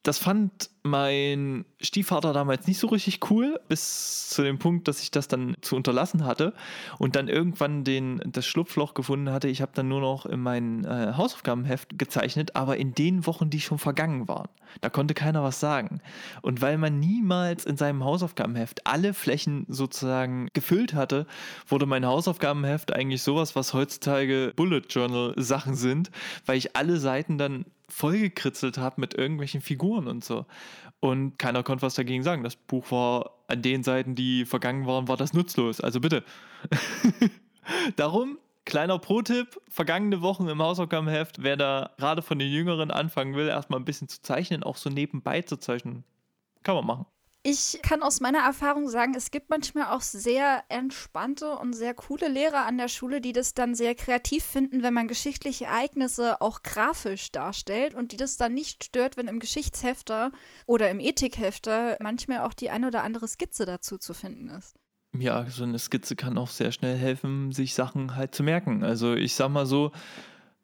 Das fand mein Stiefvater damals nicht so richtig cool, bis zu dem Punkt, dass ich das dann zu unterlassen hatte und dann irgendwann den, das Schlupfloch gefunden hatte. Ich habe dann nur noch in mein äh, Hausaufgabenheft gezeichnet, aber in den Wochen, die schon vergangen waren. Da konnte keiner was sagen. Und weil man niemals in seinem Hausaufgabenheft alle Flächen sozusagen gefüllt hatte, wurde mein Hausaufgabenheft eigentlich sowas, was heutzutage Bullet Journal Sachen sind, weil ich alle Seiten dann vollgekritzelt habe mit irgendwelchen Figuren und so. Und keiner konnte was dagegen sagen. Das Buch war an den Seiten, die vergangen waren, war das nutzlos. Also bitte. Darum, kleiner Pro-Tipp, vergangene Wochen im Hausaufgabenheft, wer da gerade von den Jüngeren anfangen will, erstmal ein bisschen zu zeichnen, auch so nebenbei zu zeichnen, kann man machen. Ich kann aus meiner Erfahrung sagen, es gibt manchmal auch sehr entspannte und sehr coole Lehrer an der Schule, die das dann sehr kreativ finden, wenn man geschichtliche Ereignisse auch grafisch darstellt und die das dann nicht stört, wenn im Geschichtshefter oder im Ethikhefter manchmal auch die ein oder andere Skizze dazu zu finden ist. Ja, so eine Skizze kann auch sehr schnell helfen, sich Sachen halt zu merken. Also ich sag mal so,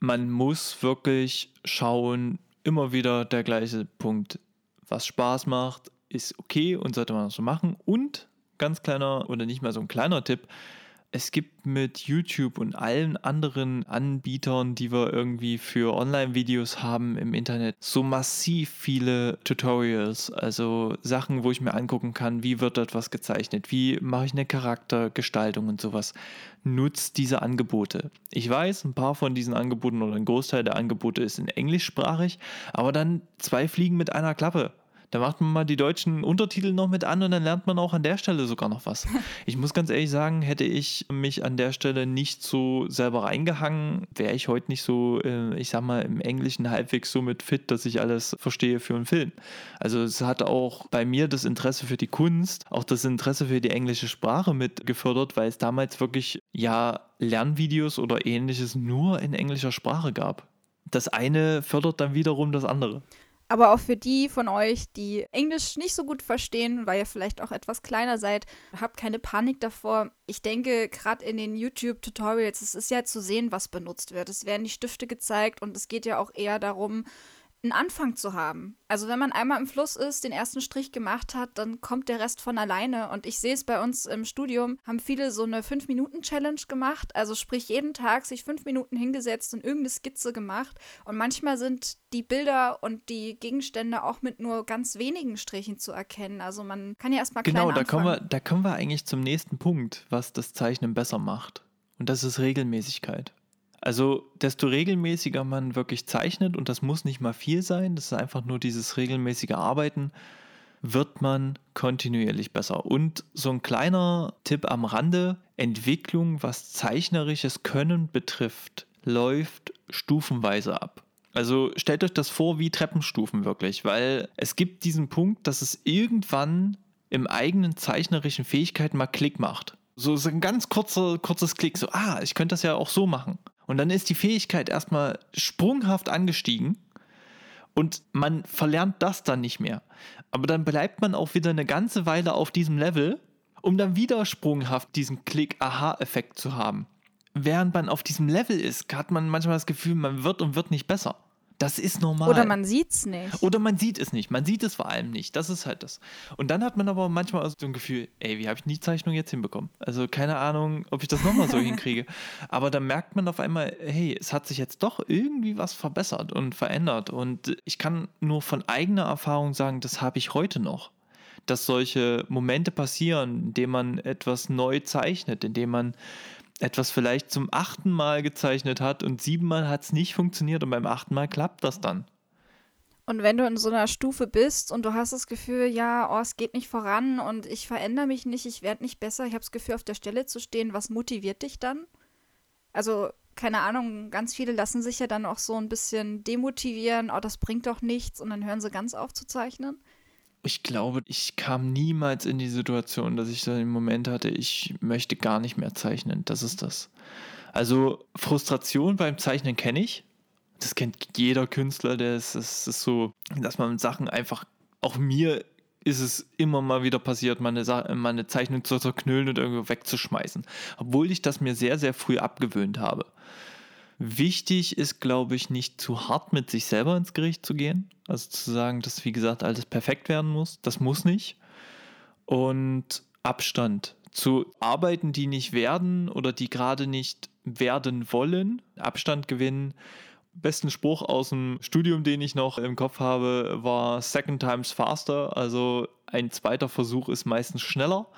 man muss wirklich schauen, immer wieder der gleiche Punkt, was Spaß macht, ist okay und sollte man so machen. Und ganz kleiner oder nicht mal so ein kleiner Tipp, es gibt mit YouTube und allen anderen Anbietern, die wir irgendwie für Online-Videos haben im Internet, so massiv viele Tutorials, also Sachen, wo ich mir angucken kann, wie wird etwas gezeichnet, wie mache ich eine Charaktergestaltung und sowas. Nutzt diese Angebote. Ich weiß, ein paar von diesen Angeboten oder ein Großteil der Angebote ist in englischsprachig, aber dann zwei Fliegen mit einer Klappe. Da macht man mal die deutschen Untertitel noch mit an und dann lernt man auch an der Stelle sogar noch was. Ich muss ganz ehrlich sagen, hätte ich mich an der Stelle nicht so selber reingehangen, wäre ich heute nicht so, äh, ich sag mal, im Englischen halbwegs so mit fit, dass ich alles verstehe für einen Film. Also es hat auch bei mir das Interesse für die Kunst, auch das Interesse für die englische Sprache mit gefördert, weil es damals wirklich ja Lernvideos oder ähnliches nur in englischer Sprache gab. Das eine fördert dann wiederum das andere. Aber auch für die von euch, die Englisch nicht so gut verstehen, weil ihr vielleicht auch etwas kleiner seid, habt keine Panik davor. Ich denke, gerade in den YouTube-Tutorials, es ist ja zu sehen, was benutzt wird. Es werden die Stifte gezeigt und es geht ja auch eher darum, einen Anfang zu haben. Also wenn man einmal im Fluss ist, den ersten Strich gemacht hat, dann kommt der Rest von alleine. Und ich sehe es bei uns im Studium, haben viele so eine 5-Minuten-Challenge gemacht. Also sprich jeden Tag sich fünf Minuten hingesetzt und irgendeine Skizze gemacht. Und manchmal sind die Bilder und die Gegenstände auch mit nur ganz wenigen Strichen zu erkennen. Also man kann ja erstmal genau, da kommen wir, da kommen wir eigentlich zum nächsten Punkt, was das Zeichnen besser macht. Und das ist Regelmäßigkeit. Also, desto regelmäßiger man wirklich zeichnet, und das muss nicht mal viel sein, das ist einfach nur dieses regelmäßige Arbeiten, wird man kontinuierlich besser. Und so ein kleiner Tipp am Rande, Entwicklung, was zeichnerisches Können betrifft, läuft stufenweise ab. Also stellt euch das vor wie Treppenstufen wirklich, weil es gibt diesen Punkt, dass es irgendwann im eigenen zeichnerischen Fähigkeiten mal Klick macht. So, so ein ganz kurzer, kurzes Klick, so, ah, ich könnte das ja auch so machen. Und dann ist die Fähigkeit erstmal sprunghaft angestiegen und man verlernt das dann nicht mehr. Aber dann bleibt man auch wieder eine ganze Weile auf diesem Level, um dann wieder sprunghaft diesen Klick-Aha-Effekt zu haben. Während man auf diesem Level ist, hat man manchmal das Gefühl, man wird und wird nicht besser. Das ist normal. Oder man sieht es nicht. Oder man sieht es nicht. Man sieht es vor allem nicht. Das ist halt das. Und dann hat man aber manchmal so ein Gefühl, ey, wie habe ich die Zeichnung jetzt hinbekommen? Also keine Ahnung, ob ich das nochmal so hinkriege. Aber dann merkt man auf einmal, hey, es hat sich jetzt doch irgendwie was verbessert und verändert. Und ich kann nur von eigener Erfahrung sagen, das habe ich heute noch dass solche Momente passieren, indem man etwas neu zeichnet, indem man etwas vielleicht zum achten Mal gezeichnet hat und siebenmal hat es nicht funktioniert und beim achten Mal klappt das dann. Und wenn du in so einer Stufe bist und du hast das Gefühl, ja, oh, es geht nicht voran und ich verändere mich nicht, ich werde nicht besser, ich habe das Gefühl, auf der Stelle zu stehen, was motiviert dich dann? Also, keine Ahnung, ganz viele lassen sich ja dann auch so ein bisschen demotivieren, oh, das bringt doch nichts und dann hören sie ganz auf zu zeichnen ich glaube, ich kam niemals in die Situation, dass ich so einen Moment hatte, ich möchte gar nicht mehr zeichnen. Das ist das. Also Frustration beim Zeichnen kenne ich. Das kennt jeder Künstler, der ist, das ist so, dass man Sachen einfach, auch mir ist es immer mal wieder passiert, meine, meine Zeichnung zu zerknüllen und irgendwo wegzuschmeißen. Obwohl ich das mir sehr, sehr früh abgewöhnt habe. Wichtig ist, glaube ich, nicht zu hart mit sich selber ins Gericht zu gehen. Also zu sagen, dass, wie gesagt, alles perfekt werden muss. Das muss nicht. Und Abstand zu Arbeiten, die nicht werden oder die gerade nicht werden wollen, Abstand gewinnen. Besten Spruch aus dem Studium, den ich noch im Kopf habe, war Second Times Faster. Also ein zweiter Versuch ist meistens schneller.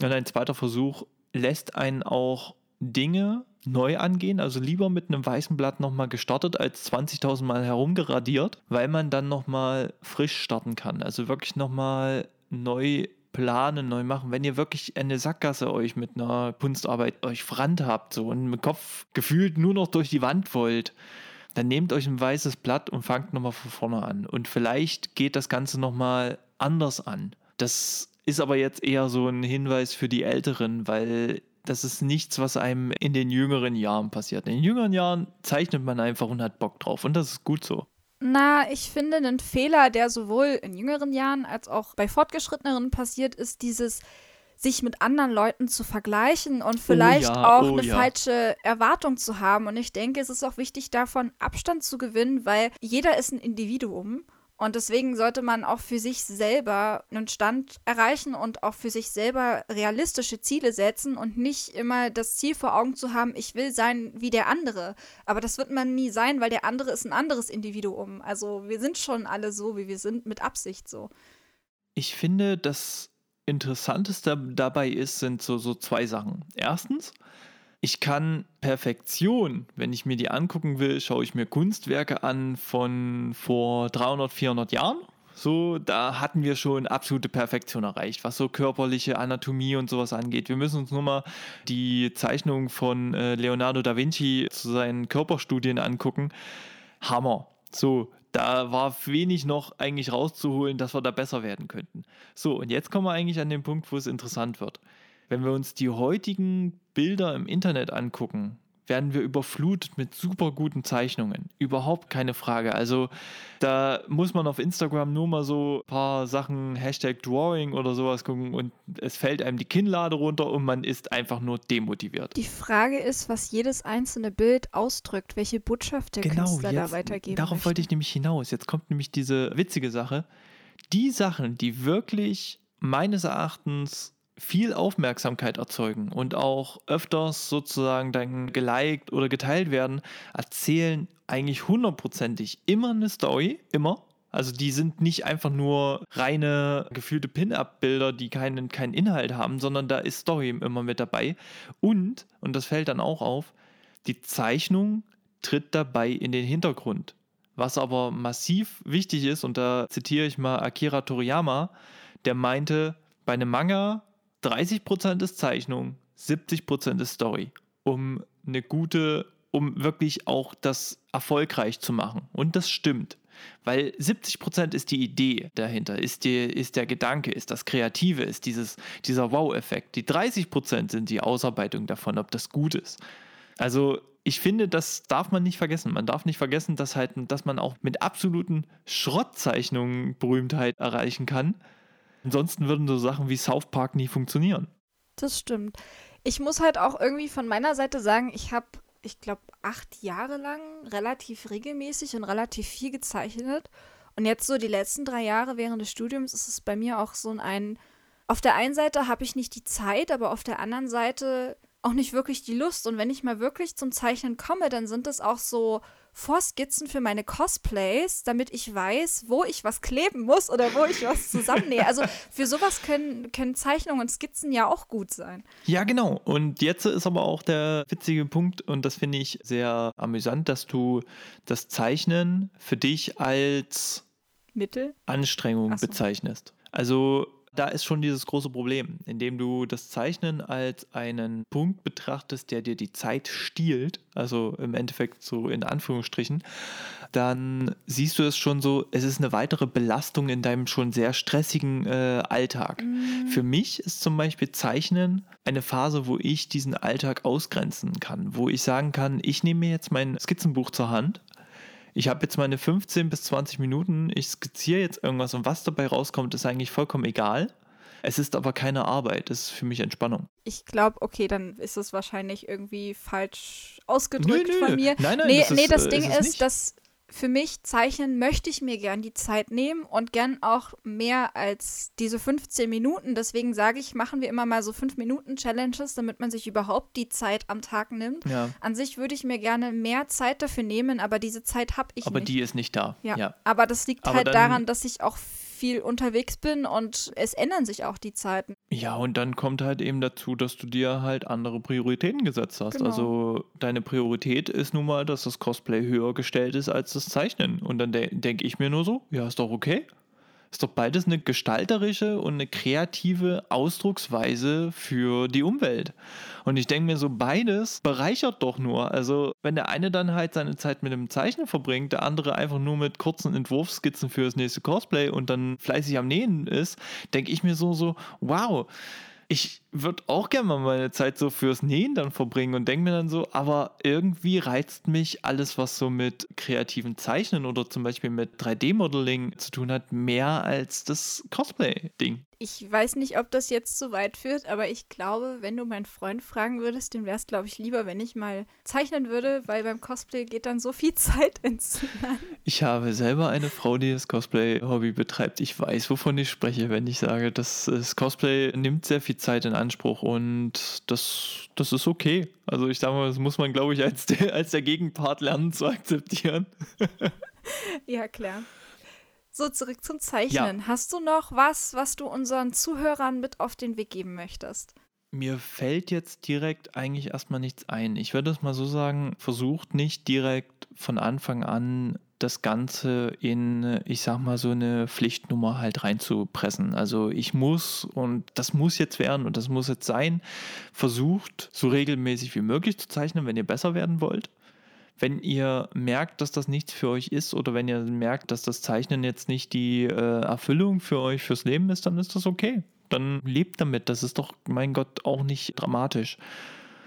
Und ein zweiter Versuch lässt einen auch Dinge neu angehen, also lieber mit einem weißen Blatt nochmal gestartet als 20.000 Mal herumgeradiert, weil man dann nochmal frisch starten kann. Also wirklich nochmal neu planen, neu machen. Wenn ihr wirklich eine Sackgasse euch mit einer Kunstarbeit euch verrannt habt so und mit Kopf gefühlt nur noch durch die Wand wollt, dann nehmt euch ein weißes Blatt und fangt nochmal von vorne an. Und vielleicht geht das Ganze nochmal anders an. Das ist aber jetzt eher so ein Hinweis für die Älteren, weil das ist nichts, was einem in den jüngeren Jahren passiert. In den jüngeren Jahren zeichnet man einfach und hat Bock drauf und das ist gut so. Na, ich finde, ein Fehler, der sowohl in jüngeren Jahren als auch bei fortgeschritteneren passiert, ist dieses sich mit anderen Leuten zu vergleichen und vielleicht oh ja, auch oh eine ja. falsche Erwartung zu haben. Und ich denke, es ist auch wichtig, davon Abstand zu gewinnen, weil jeder ist ein Individuum und deswegen sollte man auch für sich selber einen Stand erreichen und auch für sich selber realistische Ziele setzen und nicht immer das Ziel vor Augen zu haben, ich will sein wie der andere. Aber das wird man nie sein, weil der andere ist ein anderes Individuum. Also wir sind schon alle so, wie wir sind, mit Absicht so. Ich finde, das Interessanteste dabei ist, sind so, so zwei Sachen. Erstens, ich kann Perfektion, wenn ich mir die angucken will, schaue ich mir Kunstwerke an von vor 300, 400 Jahren. So, da hatten wir schon absolute Perfektion erreicht, was so körperliche Anatomie und sowas angeht. Wir müssen uns nur mal die Zeichnung von äh, Leonardo da Vinci zu seinen Körperstudien angucken. Hammer. So, da war wenig noch eigentlich rauszuholen, dass wir da besser werden könnten. So, und jetzt kommen wir eigentlich an den Punkt, wo es interessant wird. Wenn wir uns die heutigen Bilder im Internet angucken, werden wir überflutet mit super guten Zeichnungen. Überhaupt keine Frage. Also da muss man auf Instagram nur mal so ein paar Sachen, Hashtag Drawing oder sowas gucken und es fällt einem die Kinnlade runter und man ist einfach nur demotiviert. Die Frage ist, was jedes einzelne Bild ausdrückt, welche Botschaft der genau, Künstler jetzt, da weitergeben Darauf möchte. wollte ich nämlich hinaus. Jetzt kommt nämlich diese witzige Sache. Die Sachen, die wirklich meines Erachtens viel Aufmerksamkeit erzeugen und auch öfters sozusagen dann geliked oder geteilt werden, erzählen eigentlich hundertprozentig immer eine Story, immer. Also die sind nicht einfach nur reine gefühlte Pin-Up-Bilder, die keinen, keinen Inhalt haben, sondern da ist Story immer mit dabei. Und, und das fällt dann auch auf, die Zeichnung tritt dabei in den Hintergrund. Was aber massiv wichtig ist, und da zitiere ich mal Akira Toriyama, der meinte, bei einem Manga 30% ist Zeichnung, 70% ist Story, um eine gute, um wirklich auch das erfolgreich zu machen. Und das stimmt. Weil 70% ist die Idee dahinter, ist, die, ist der Gedanke, ist das Kreative, ist dieses, dieser Wow-Effekt. Die 30% sind die Ausarbeitung davon, ob das gut ist. Also ich finde, das darf man nicht vergessen. Man darf nicht vergessen, dass, halt, dass man auch mit absoluten Schrottzeichnungen Berühmtheit erreichen kann. Ansonsten würden so Sachen wie South Park nie funktionieren. Das stimmt. Ich muss halt auch irgendwie von meiner Seite sagen, ich habe, ich glaube, acht Jahre lang relativ regelmäßig und relativ viel gezeichnet. Und jetzt so die letzten drei Jahre während des Studiums ist es bei mir auch so ein, auf der einen Seite habe ich nicht die Zeit, aber auf der anderen Seite auch nicht wirklich die Lust. Und wenn ich mal wirklich zum Zeichnen komme, dann sind es auch so Vorskizzen für meine Cosplays, damit ich weiß, wo ich was kleben muss oder wo ich was zusammennähe. Also für sowas können, können Zeichnungen und Skizzen ja auch gut sein. Ja, genau. Und jetzt ist aber auch der witzige Punkt, und das finde ich sehr amüsant, dass du das Zeichnen für dich als Mittel Anstrengung so. bezeichnest. Also da ist schon dieses große Problem, indem du das Zeichnen als einen Punkt betrachtest, der dir die Zeit stiehlt, also im Endeffekt so in Anführungsstrichen, dann siehst du es schon so, es ist eine weitere Belastung in deinem schon sehr stressigen äh, Alltag. Mhm. Für mich ist zum Beispiel Zeichnen eine Phase, wo ich diesen Alltag ausgrenzen kann, wo ich sagen kann, ich nehme mir jetzt mein Skizzenbuch zur Hand ich habe jetzt meine 15 bis 20 Minuten, ich skizziere jetzt irgendwas und was dabei rauskommt, ist eigentlich vollkommen egal. Es ist aber keine Arbeit, es ist für mich Entspannung. Ich glaube, okay, dann ist es wahrscheinlich irgendwie falsch ausgedrückt Nö, nö. von mir. Nein, nein, nee, das nee, das äh, Ding ist ist, dass für mich Zeichnen möchte ich mir gern die Zeit nehmen und gern auch mehr als diese 15 Minuten. Deswegen sage ich, machen wir immer mal so 5 Minuten Challenges, damit man sich überhaupt die Zeit am Tag nimmt. Ja, An sich würde ich mir gerne mehr Zeit dafür nehmen, aber diese Zeit habe ich aber nicht. die ist nicht da. ja. ja. aber das liegt Aber halt daran, dass ich auch viel unterwegs bin und es ändern sich auch die Zeiten. Ja, und dann kommt halt eben dazu, dass du dir halt andere Prioritäten gesetzt hast. Genau. Also deine Priorität ist nun mal, dass das Cosplay höher gestellt ist als das Zeichnen. Und dann de denke ich mir nur so, ja, ist doch okay. Ist doch beides eine gestalterische und eine kreative Ausdrucksweise für die Umwelt. Und ich denke mir so, beides bereichert doch nur. Also, wenn der eine dann halt seine Zeit mit dem Zeichnen verbringt, der andere einfach nur mit kurzen Entwurfsskizzen für das nächste Cosplay und dann fleißig am Nähen ist, denke ich mir so, so, wow, ich würde auch gerne mal meine Zeit so fürs Nähen dann verbringen und denke mir dann so, aber irgendwie reizt mich alles, was so mit kreativen Zeichnen oder zum Beispiel mit 3D-Modeling zu tun hat, mehr als das Cosplay-Ding. Ich weiß nicht, ob das jetzt zu weit führt, aber ich glaube, wenn du meinen Freund fragen würdest, dem wäre es, glaube ich, lieber, wenn ich mal zeichnen würde, weil beim Cosplay geht dann so viel Zeit ins Land. Ich habe selber eine Frau, die das Cosplay-Hobby betreibt. Ich weiß, wovon ich spreche, wenn ich sage, dass das Cosplay nimmt sehr viel Zeit in Anspruch und das, das ist okay. Also ich sage mal, das muss man, glaube ich, als der, als der Gegenpart lernen zu akzeptieren. Ja, klar. So, zurück zum Zeichnen. Hast du noch was, was du unseren Zuhörern mit auf den Weg geben möchtest? Mir fällt jetzt direkt eigentlich erstmal nichts ein. Ich würde es mal so sagen, versucht nicht direkt von Anfang an das Ganze in, ich sag mal, so eine Pflichtnummer halt reinzupressen. Also ich muss und das muss jetzt werden und das muss jetzt sein. Versucht so regelmäßig wie möglich zu zeichnen, wenn ihr besser werden wollt. Wenn ihr merkt, dass das nichts für euch ist oder wenn ihr merkt, dass das Zeichnen jetzt nicht die äh, Erfüllung für euch fürs Leben ist, dann ist das okay. Dann lebt damit. Das ist doch, mein Gott, auch nicht dramatisch.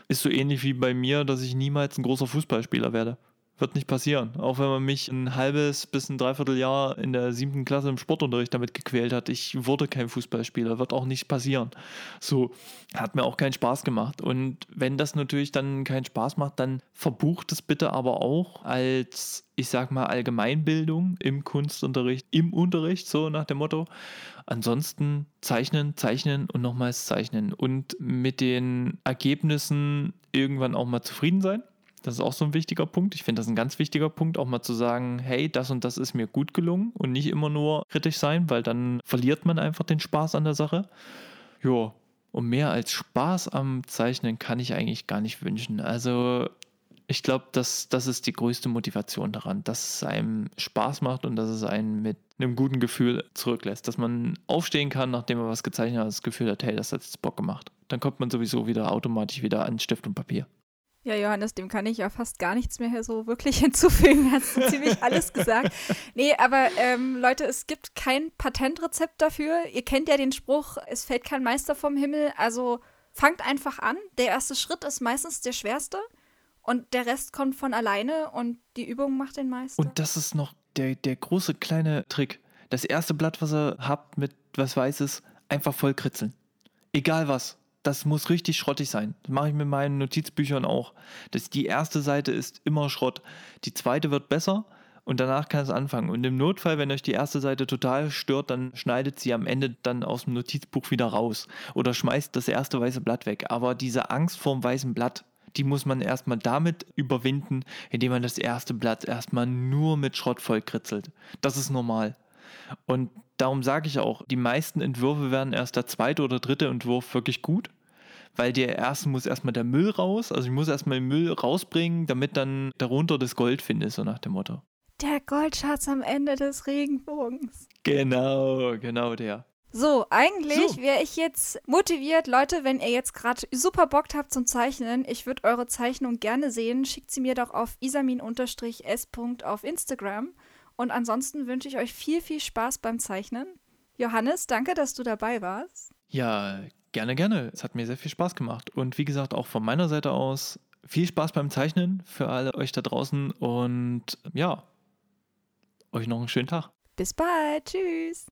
Ist so ähnlich wie bei mir, dass ich niemals ein großer Fußballspieler werde. Wird nicht passieren. Auch wenn man mich ein halbes bis ein Dreivierteljahr in der siebten Klasse im Sportunterricht damit gequält hat. Ich wurde kein Fußballspieler. Wird auch nicht passieren. So, hat mir auch keinen Spaß gemacht. Und wenn das natürlich dann keinen Spaß macht, dann verbucht es bitte aber auch als, ich sag mal, Allgemeinbildung im Kunstunterricht, im Unterricht, so nach dem Motto. Ansonsten zeichnen, zeichnen und nochmals zeichnen. Und mit den Ergebnissen irgendwann auch mal zufrieden sein. Das ist auch so ein wichtiger Punkt. Ich finde das ein ganz wichtiger Punkt, auch mal zu sagen, hey, das und das ist mir gut gelungen und nicht immer nur kritisch sein, weil dann verliert man einfach den Spaß an der Sache. Ja, und mehr als Spaß am Zeichnen kann ich eigentlich gar nicht wünschen. Also ich glaube, das, das ist die größte Motivation daran, dass es einem Spaß macht und dass es einen mit einem guten Gefühl zurücklässt. Dass man aufstehen kann, nachdem man was gezeichnet hat, das Gefühl hat, hey, das hat jetzt Bock gemacht. Dann kommt man sowieso wieder automatisch wieder an Stift und Papier. Ja, Johannes, dem kann ich ja fast gar nichts mehr so wirklich hinzufügen. Hast du ziemlich alles gesagt. Nee, aber ähm, Leute, es gibt kein Patentrezept dafür. Ihr kennt ja den Spruch, es fällt kein Meister vom Himmel. Also fangt einfach an. Der erste Schritt ist meistens der schwerste und der Rest kommt von alleine und die Übung macht den Meister. Und das ist noch der, der große kleine Trick. Das erste Blatt, was ihr habt mit was Weißes, einfach voll kritzeln. Egal was. Das muss richtig schrottig sein. Das mache ich mit meinen Notizbüchern auch. Das, die erste Seite ist immer Schrott. Die zweite wird besser und danach kann es anfangen. Und im Notfall, wenn euch die erste Seite total stört, dann schneidet sie am Ende dann aus dem Notizbuch wieder raus oder schmeißt das erste weiße Blatt weg. Aber diese Angst vorm weißen Blatt, die muss man erstmal damit überwinden, indem man das erste Blatt erstmal nur mit Schrott vollkritzelt. Das ist normal. Und darum sage ich auch, die meisten Entwürfe werden erst der zweite oder dritte Entwurf wirklich gut, weil der erste muss erstmal der Müll raus, also ich muss erstmal den Müll rausbringen, damit dann darunter das Gold finde, so nach dem Motto. der Goldschatz am Ende des Regenbogens. Genau, genau der. So, eigentlich So. wäre ich jetzt motiviert, Leute, wenn ihr jetzt gerade super Bock habt zum Zeichnen, ich würde eure Zeichnung gerne sehen, schickt sie mir doch auf isamin-s. auf Instagram. Und ansonsten wünsche ich euch viel, viel Spaß beim Zeichnen. Johannes, danke, dass du dabei warst. Ja, gerne, gerne. Es hat mir sehr viel Spaß gemacht. Und wie gesagt, auch von meiner Seite aus viel Spaß beim Zeichnen für alle euch da draußen und ja, euch noch einen schönen Tag. Bis bald. Tschüss.